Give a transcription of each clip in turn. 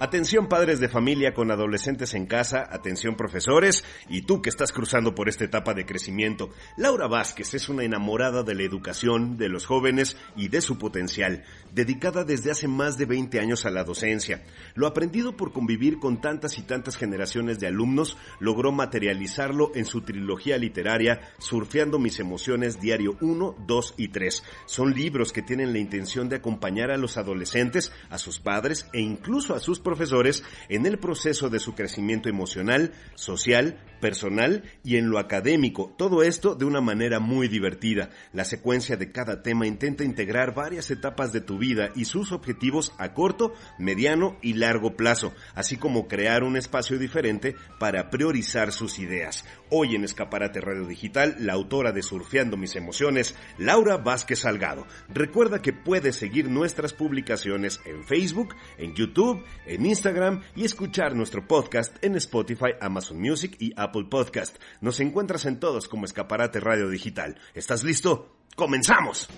Atención padres de familia con adolescentes en casa, atención profesores y tú que estás cruzando por esta etapa de crecimiento. Laura Vázquez es una enamorada de la educación, de los jóvenes y de su potencial, dedicada desde hace más de 20 años a la docencia. Lo aprendido por convivir con tantas y tantas generaciones de alumnos, logró materializarlo en su trilogía literaria Surfeando mis emociones, diario 1, 2 y 3. Son libros que tienen la intención de acompañar a los adolescentes, a sus padres e incluso a sus profesores en el proceso de su crecimiento emocional, social, personal y en lo académico. Todo esto de una manera muy divertida. La secuencia de cada tema intenta integrar varias etapas de tu vida y sus objetivos a corto, mediano y largo plazo, así como crear un espacio diferente para priorizar sus ideas. Hoy en Escaparate Radio Digital, la autora de Surfeando mis emociones, Laura Vázquez Salgado. Recuerda que puedes seguir nuestras publicaciones en Facebook, en YouTube, en Instagram y escuchar nuestro podcast en Spotify, Amazon Music y Apple Podcast. Nos encuentras en todos como Escaparate Radio Digital. ¿Estás listo? ¡Comenzamos!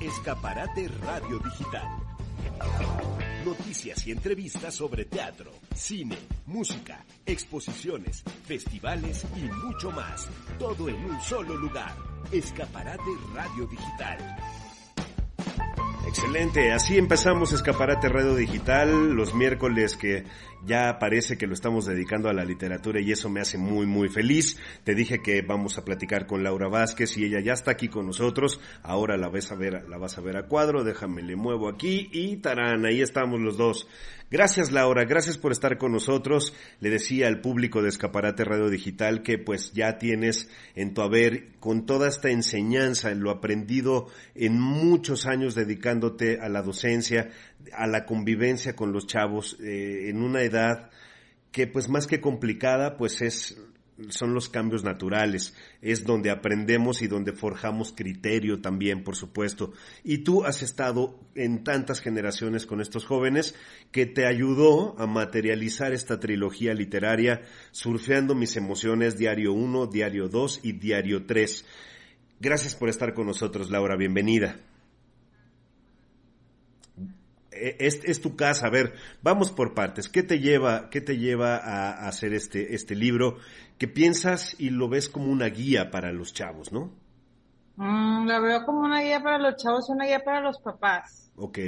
Escaparate Radio Digital. Noticias y entrevistas sobre teatro, cine, música, exposiciones, festivales y mucho más. Todo en un solo lugar. Escaparate Radio Digital. Excelente, así empezamos Escaparate Radio Digital los miércoles que ya parece que lo estamos dedicando a la literatura y eso me hace muy muy feliz. Te dije que vamos a platicar con Laura Vázquez y ella ya está aquí con nosotros. Ahora la vas a ver, la vas a ver a cuadro, déjame le muevo aquí y tarán, ahí estamos los dos. Gracias Laura, gracias por estar con nosotros. Le decía al público de Escaparate Radio Digital que pues ya tienes en tu haber con toda esta enseñanza, en lo aprendido en muchos años dedicándote a la docencia, a la convivencia con los chavos eh, en una edad que pues más que complicada pues es son los cambios naturales, es donde aprendemos y donde forjamos criterio también, por supuesto. Y tú has estado en tantas generaciones con estos jóvenes que te ayudó a materializar esta trilogía literaria, surfeando mis emociones, diario 1, diario 2 y diario 3. Gracias por estar con nosotros, Laura, bienvenida. E, es, tu casa. A ver, vamos por partes. ¿Qué te lleva, qué te lleva a, hacer este, este libro? Que piensas y lo ves como una guía para los chavos, ¿no? Mm, lo veo como una guía para los chavos, una guía para los papás. Ok.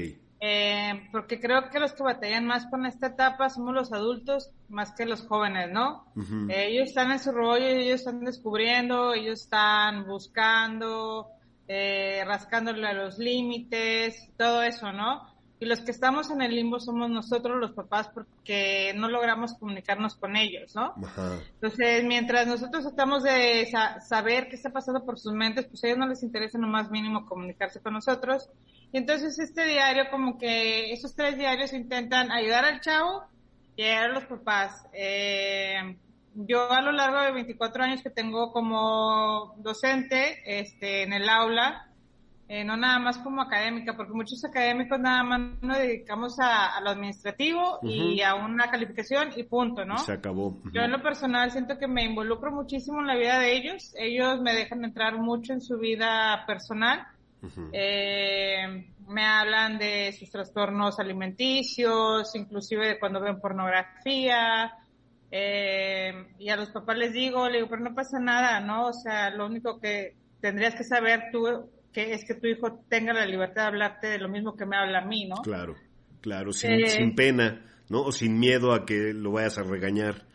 Eh, porque creo que los que batallan más con esta etapa somos los adultos más que los jóvenes, ¿no? ellos están en su rollo, ellos están descubriendo, ellos están buscando, eh, rascándole a los límites, todo eso, ¿no? Y los que estamos en el limbo somos nosotros los papás porque no logramos comunicarnos con ellos, ¿no? Entonces, mientras nosotros tratamos de saber qué está pasando por sus mentes, pues a ellos no les interesa lo más mínimo comunicarse con nosotros. Y entonces este diario, como que esos tres diarios intentan ayudar al chavo y ayudar a los papás. Eh, yo a lo largo de 24 años que tengo como docente este, en el aula, eh, no nada más como académica, porque muchos académicos nada más nos dedicamos a, lo administrativo y a una calificación y punto, ¿no? Se acabó. Yo en lo personal siento que me involucro muchísimo en la vida de ellos, ellos me dejan entrar mucho en su vida personal, eh, me hablan de sus trastornos alimenticios, inclusive de cuando ven pornografía, eh, y a los papás les digo, le digo, pero no pasa nada, ¿no? O sea, lo único que tendrías que saber tú que es que tu hijo tenga la libertad de hablarte de lo mismo que me habla a mí, ¿no? Claro, claro, sin, eh, sin pena, ¿no? O sin miedo a que lo vayas a regañar,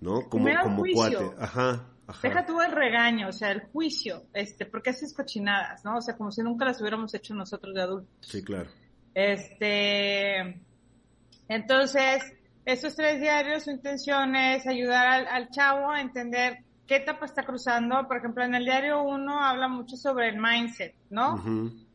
¿no? Como, como cuate. Ajá, ajá. Deja tú el regaño, o sea, el juicio, este, porque haces cochinadas, ¿no? O sea, como si nunca las hubiéramos hecho nosotros de adultos. Sí, claro. Este, entonces, esos tres diarios, su intención es ayudar al, al chavo a entender qué etapa está cruzando. Por ejemplo, en el diario 1 habla mucho sobre el mindset, ¿no?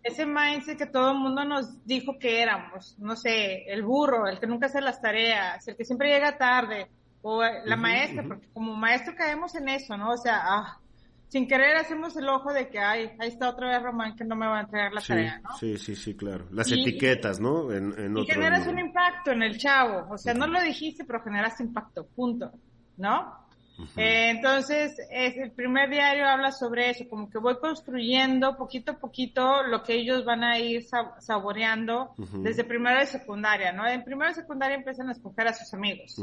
ese mindset que todo el mundo nos dijo que éramos, no sé, el burro, el que nunca hace las tareas, el que siempre llega tarde, o la maestra, porque como maestro caemos en eso, ¿no? O sea, ah, sin querer hacemos el ojo de que, ay, ahí está otra vez Román que no me va a entregar la tarea, ¿no? Sí, sí, sí, claro. Las etiquetas, ¿no? En, en y generas un impacto en el chavo, o sea, no lo dijiste, pero generas impacto, punto, ¿no? Eh, entonces, es, el primer diario habla sobre eso, como que voy construyendo poquito a poquito lo que ellos van a ir saboreando desde primero y secundaria, ¿no? En primero y secundaria empiezan a escoger a sus amigos,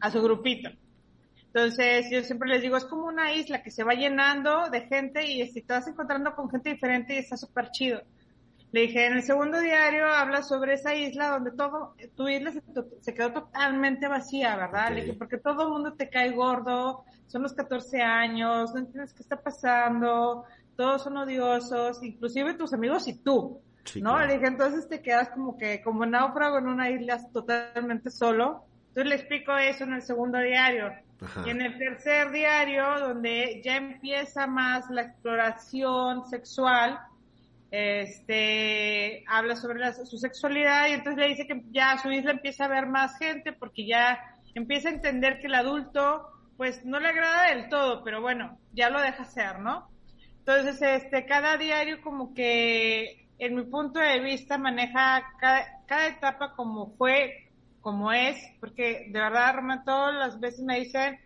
a su grupito. Entonces, yo siempre les digo, es como una isla que se va llenando de gente y si te vas encontrando con gente diferente y está súper chido. Le dije, en el segundo diario habla sobre esa isla donde todo, tu isla se, quedó totalmente vacía, ¿verdad? Le dije, porque todo el mundo te cae gordo, son los 14 años, no entiendes qué está pasando, todos son odiosos, inclusive tus amigos y tú, ¿no? Le dije, entonces te quedas como que, como náufrago en una isla totalmente solo. Entonces le explico eso en el segundo diario. Y en el tercer diario, donde ya empieza más la exploración sexual, este, habla sobre su sexualidad y entonces le dice que ya su isla empieza a ver más gente porque ya empieza a entender que el adulto pues no le agrada del todo, pero bueno, ya lo deja ser, ¿no? Entonces, este, cada diario como que, en mi punto de vista, maneja cada, cada etapa como fue, como es, porque de verdad, Roma, todas las veces me dicen,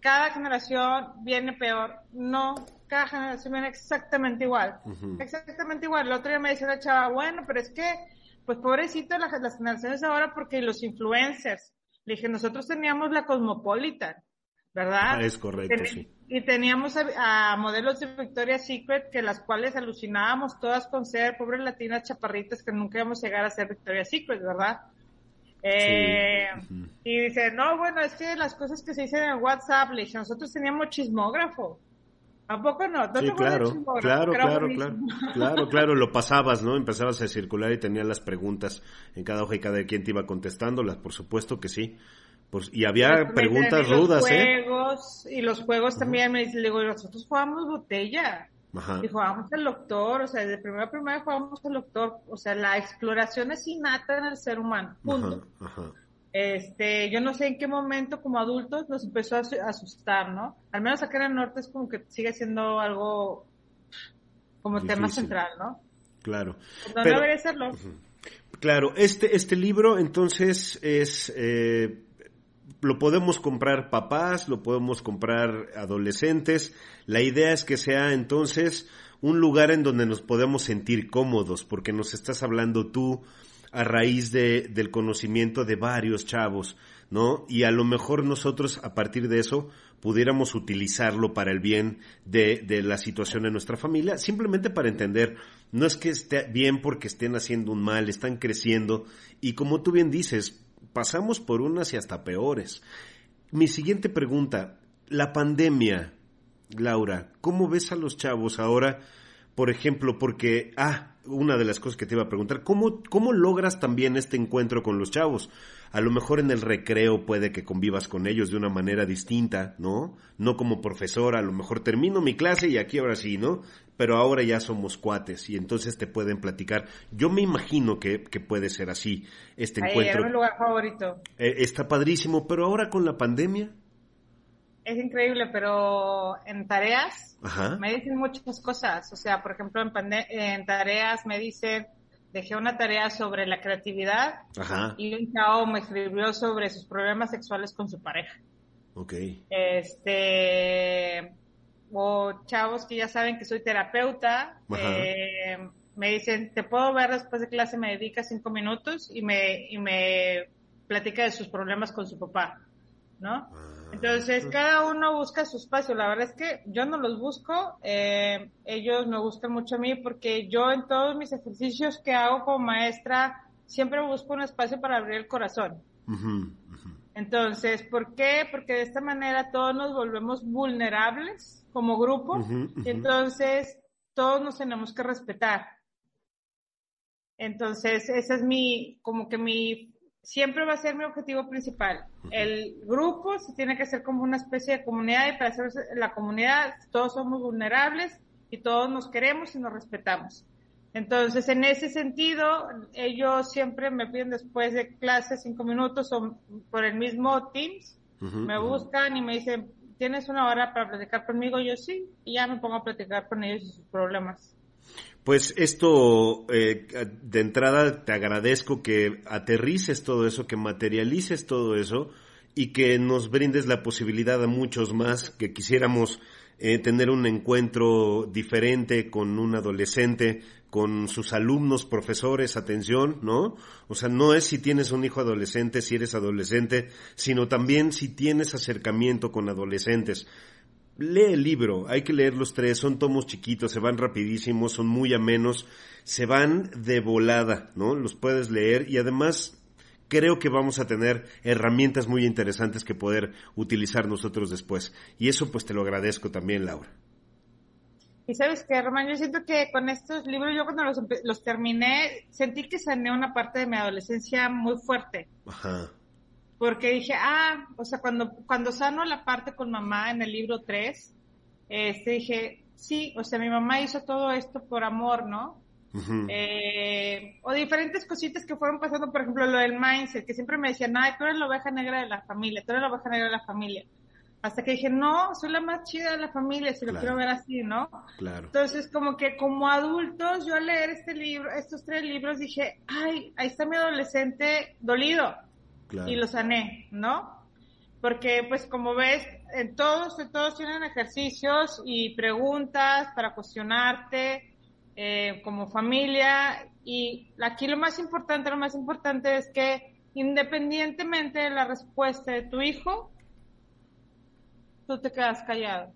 cada generación viene peor. No, cada generación viene exactamente igual. Exactamente igual. El otro día me dice la chava, bueno, pero es que, pues pobrecito las, las generaciones ahora porque los influencers. Le dije, nosotros teníamos la Cosmopolitan, ¿verdad? Ah, es correcto, sí. Y teníamos a, modelos de Victoria's Secret que las cuales alucinábamos todas con ser pobres latinas chaparritas que nunca íbamos a llegar a ser Victoria's Secret, ¿verdad? Eh, Y dice, no, bueno, es que las cosas que se dicen en WhatsApp, le dije, nosotros teníamos chismógrafo. ¿A poco no? sí, claro, claro, claro, claro, claro, claro, lo pasabas, ¿no? Empezabas a circular y tenías las preguntas en cada hoja y cada quien te iba contestándolas, por supuesto que sí. Pues, y había preguntas rudas, ¿eh? Y los juegos también, me dice, le digo, nosotros jugamos botella. Y jugábamos al doctor, o sea, desde primera a primera jugábamos al doctor, o sea, la exploración es innata en el ser humano, punto. Este, yo no sé en qué momento como adultos nos empezó a asustar, ¿no? Al menos acá en el norte es como que sigue siendo algo como tema central, ¿no? Claro. No debería serlo. Claro, este, este libro entonces es eh, lo podemos comprar papás, lo podemos comprar adolescentes. La idea es que sea entonces un lugar en donde nos podemos sentir cómodos, porque nos estás hablando tú a raíz de, del conocimiento de varios chavos, ¿no? Y a lo mejor nosotros a partir de eso pudiéramos utilizarlo para el bien de, de la situación de nuestra familia, simplemente para entender, no es que esté bien porque estén haciendo un mal, están creciendo y como tú bien dices, pasamos por unas y hasta peores. Mi siguiente pregunta, la pandemia, Laura, ¿cómo ves a los chavos ahora? Por ejemplo, porque, ah, una de las cosas que te iba a preguntar, ¿cómo, cómo logras también este encuentro con los chavos? A lo mejor en el recreo puede que convivas con ellos de una manera distinta, ¿no? No como profesor, a lo mejor termino mi clase y aquí ahora sí, ¿no? Pero ahora ya somos cuates y entonces te pueden platicar. Yo me imagino que, que puede ser así este Ahí, encuentro. Era mi lugar favorito. Eh, está padrísimo, pero ahora con la pandemia. Es increíble, pero en tareas me dicen muchas cosas. O sea, por ejemplo, en, en tareas me dicen dejé una tarea sobre la creatividad y un chavo me escribió sobre sus problemas sexuales con su pareja. Ok. Este, o chavos que ya saben que soy terapeuta, eh, me dicen, te puedo ver después de clase, me dedica cinco minutos y me, y me platica de sus problemas con su papá, ¿no? Ah. Entonces, cada uno busca su espacio. La verdad es que yo no los busco, eh, ellos me gustan mucho a mí porque yo en todos mis ejercicios que hago como maestra siempre busco un espacio para abrir el corazón. Entonces, ¿por qué? Porque de esta manera todos nos volvemos vulnerables como grupo y entonces todos nos tenemos que respetar. Entonces, esa es mi, como que mi siempre va a ser mi objetivo principal. El grupo se tiene que hacer como una especie de comunidad y para ser la comunidad todos somos vulnerables y todos nos queremos y nos respetamos. Entonces, en ese sentido, ellos siempre me piden después de clase cinco minutos o por el mismo Teams, me buscan y me dicen, ¿tienes una hora para platicar conmigo? Yo sí, y ya me pongo a platicar con ellos y sus problemas. Pues esto, eh, de entrada, te agradezco que aterrices todo eso, que materialices todo eso y que nos brindes la posibilidad a muchos más que quisiéramos eh, tener un encuentro diferente con un adolescente, con sus alumnos, profesores, atención, ¿no? O sea, no es si tienes un hijo adolescente, si eres adolescente, sino también si tienes acercamiento con adolescentes. Lee el libro, hay que leer los tres, son tomos chiquitos, se van rapidísimos, son muy amenos, se van de volada, ¿no? Los puedes leer y además creo que vamos a tener herramientas muy interesantes que poder utilizar nosotros después. Y eso pues te lo agradezco también, Laura. Y sabes que, Román, yo siento que con estos libros, yo cuando los, los terminé, sentí que sané una parte de mi adolescencia muy fuerte. Ajá. Porque dije, ah, o sea, cuando, cuando sano la parte con mamá en el libro 3, este, dije, sí, o sea, mi mamá hizo todo esto por amor, ¿no? eh, o diferentes cositas que fueron pasando, por ejemplo, lo del mindset, que siempre me decían, ay, tú eres la oveja negra de la familia, tú eres la oveja negra de la familia. Hasta que dije, no, soy la más chida de la familia, si lo quiero ver así, ¿no? Claro. Entonces, como que como adultos, yo al leer este libro, estos tres libros, dije, ay, ahí está mi adolescente dolido. Y lo sané, ¿no? Porque, pues, como ves, en todos, en todos tienen ejercicios y preguntas para cuestionarte, eh, como familia y aquí lo más importante, lo más importante es que independientemente de la respuesta de tu hijo, tú te quedas callado.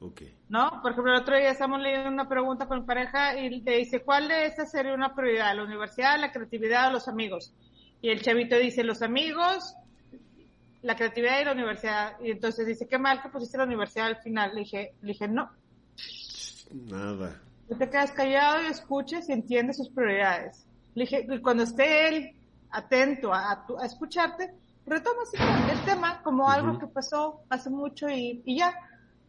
Okay. ¿No? Por ejemplo, el otro día estamos leyendo una pregunta con pareja y te dice, ¿cuál de estas sería una prioridad? ¿La universidad, la creatividad o los amigos? Y el chavito dice, los amigos, la creatividad y la universidad. Y entonces dice, qué mal que pusiste la universidad al final. Le dije, le dije, no. Nada. Tú te quedas callado y escuches y entiendes sus prioridades. Le dije, y cuando esté él atento a, a, escucharte, retomas el tema como algo que pasó hace mucho y, y, ya.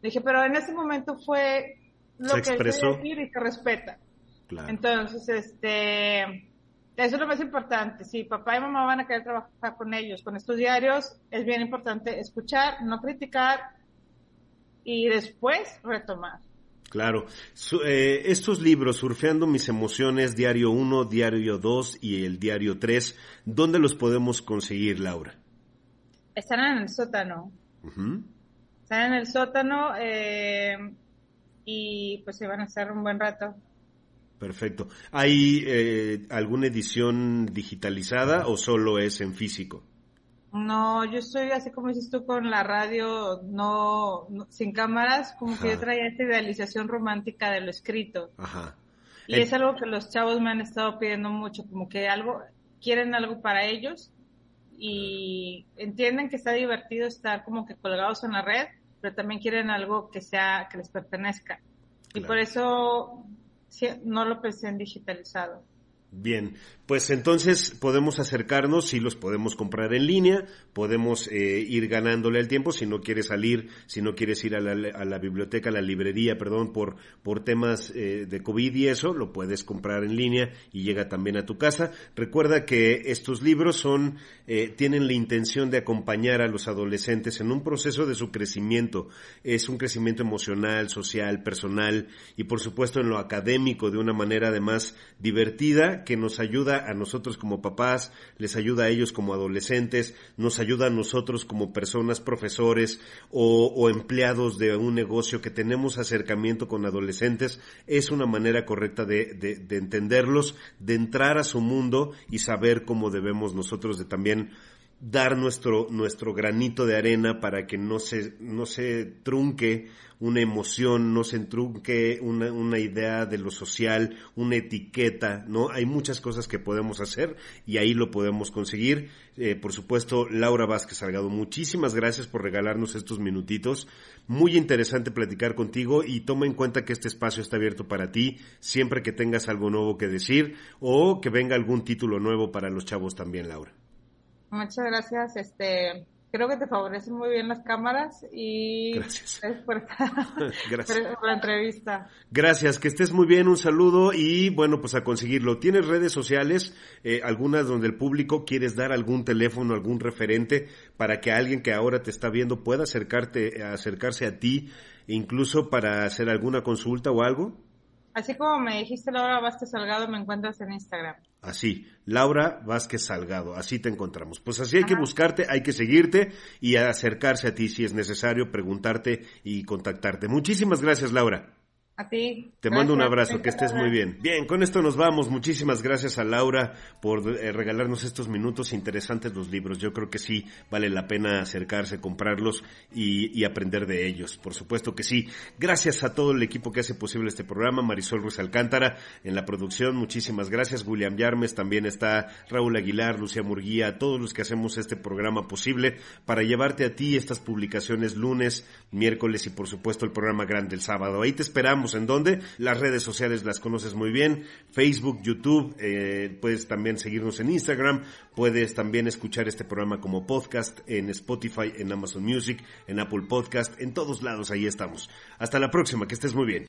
Le dije, pero en ese momento fue lo que expresó. decir y que respeta. Claro. Entonces, este, eso es lo más importante. Si papá y mamá van a querer trabajar con ellos, con estos diarios, es bien importante escuchar, no criticar y después retomar. Claro. Eh, estos libros, Surfeando mis emociones, Diario 1, Diario 2 y el Diario 3, ¿dónde los podemos conseguir, Laura? Están en el sótano. Están en el sótano eh, y pues se van a estar un buen rato. Perfecto. ¿Hay eh, alguna edición digitalizada o solo es en físico? No, yo estoy así como dices tú con la radio, no, sin cámaras, como que yo traía esta idealización romántica de lo escrito. Ajá. Y es algo que los chavos me han estado pidiendo mucho, como que algo, quieren algo para ellos y entienden que está divertido estar como que colgados en la red, pero también quieren algo que sea, que les pertenezca. Y por eso no lo pensé en digitalizado. Bien, pues entonces podemos acercarnos, si los podemos comprar en línea, podemos eh, ir ganándole el tiempo, si no quieres salir, si no quieres ir a la, biblioteca, a la librería, perdón, por, por temas eh, de COVID y eso, lo puedes comprar en línea y llega también a tu casa. Recuerda que estos libros son, eh, tienen la intención de acompañar a los adolescentes en un proceso de su crecimiento. Es un crecimiento emocional, social, personal y por supuesto en lo académico de una manera además divertida que nos ayuda a nosotros como papás, les ayuda a ellos como adolescentes, nos ayuda a nosotros como personas, profesores o, empleados de un negocio que tenemos acercamiento con adolescentes. Es una manera correcta de, de entenderlos, de entrar a su mundo y saber cómo debemos nosotros de también dar nuestro, nuestro granito de arena para que no se, no se trunque una emoción, no se entrunque una, una idea de lo social, una etiqueta, ¿no? Hay muchas cosas que podemos hacer y ahí lo podemos conseguir. Eh, por supuesto, Laura Vázquez Salgado, muchísimas gracias por regalarnos estos minutitos. Muy interesante platicar contigo y toma en cuenta que este espacio está abierto para ti siempre que tengas algo nuevo que decir o que venga algún título nuevo para los chavos también, Laura. Muchas gracias. Este, creo que te favorecen muy bien las cámaras y gracias por, gracias. por la entrevista. Gracias, que estés muy bien, un saludo y bueno, pues a conseguirlo. ¿Tienes redes sociales, eh, algunas donde el público quieres dar algún teléfono, algún referente para que alguien que ahora te está viendo pueda acercarte, acercarse a ti, incluso para hacer alguna consulta o algo? Así como me dijiste Laura Vázquez Salgado, me encuentras en Instagram. Así, Laura Vázquez Salgado, así te encontramos. Pues así hay que buscarte, hay que seguirte y acercarse a ti si es necesario, preguntarte y contactarte. Muchísimas gracias, Laura. A ti. Te mando un abrazo, que estés muy bien. Bien, con esto nos vamos. Muchísimas gracias a Laura por eh, regalarnos estos minutos interesantes los libros. Yo creo que sí vale la pena acercarse, comprarlos y, aprender de ellos. Por supuesto que sí. Gracias a todo el equipo que hace posible este programa. Marisol Ruiz Alcántara en la producción. Muchísimas gracias. William Yarmes. También está Raúl Aguilar, Lucía Murguía, todos los que hacemos este programa posible para llevarte a ti estas publicaciones lunes, miércoles y por supuesto el programa grande el sábado. Ahí te esperamos en dónde. Las redes sociales las conoces muy bien. Facebook, YouTube, eh, puedes también seguirnos en Instagram. Puedes también escuchar este programa como podcast en Spotify, en Amazon Music, en Apple Podcast, en todos lados ahí estamos. Hasta la próxima, que estés muy bien.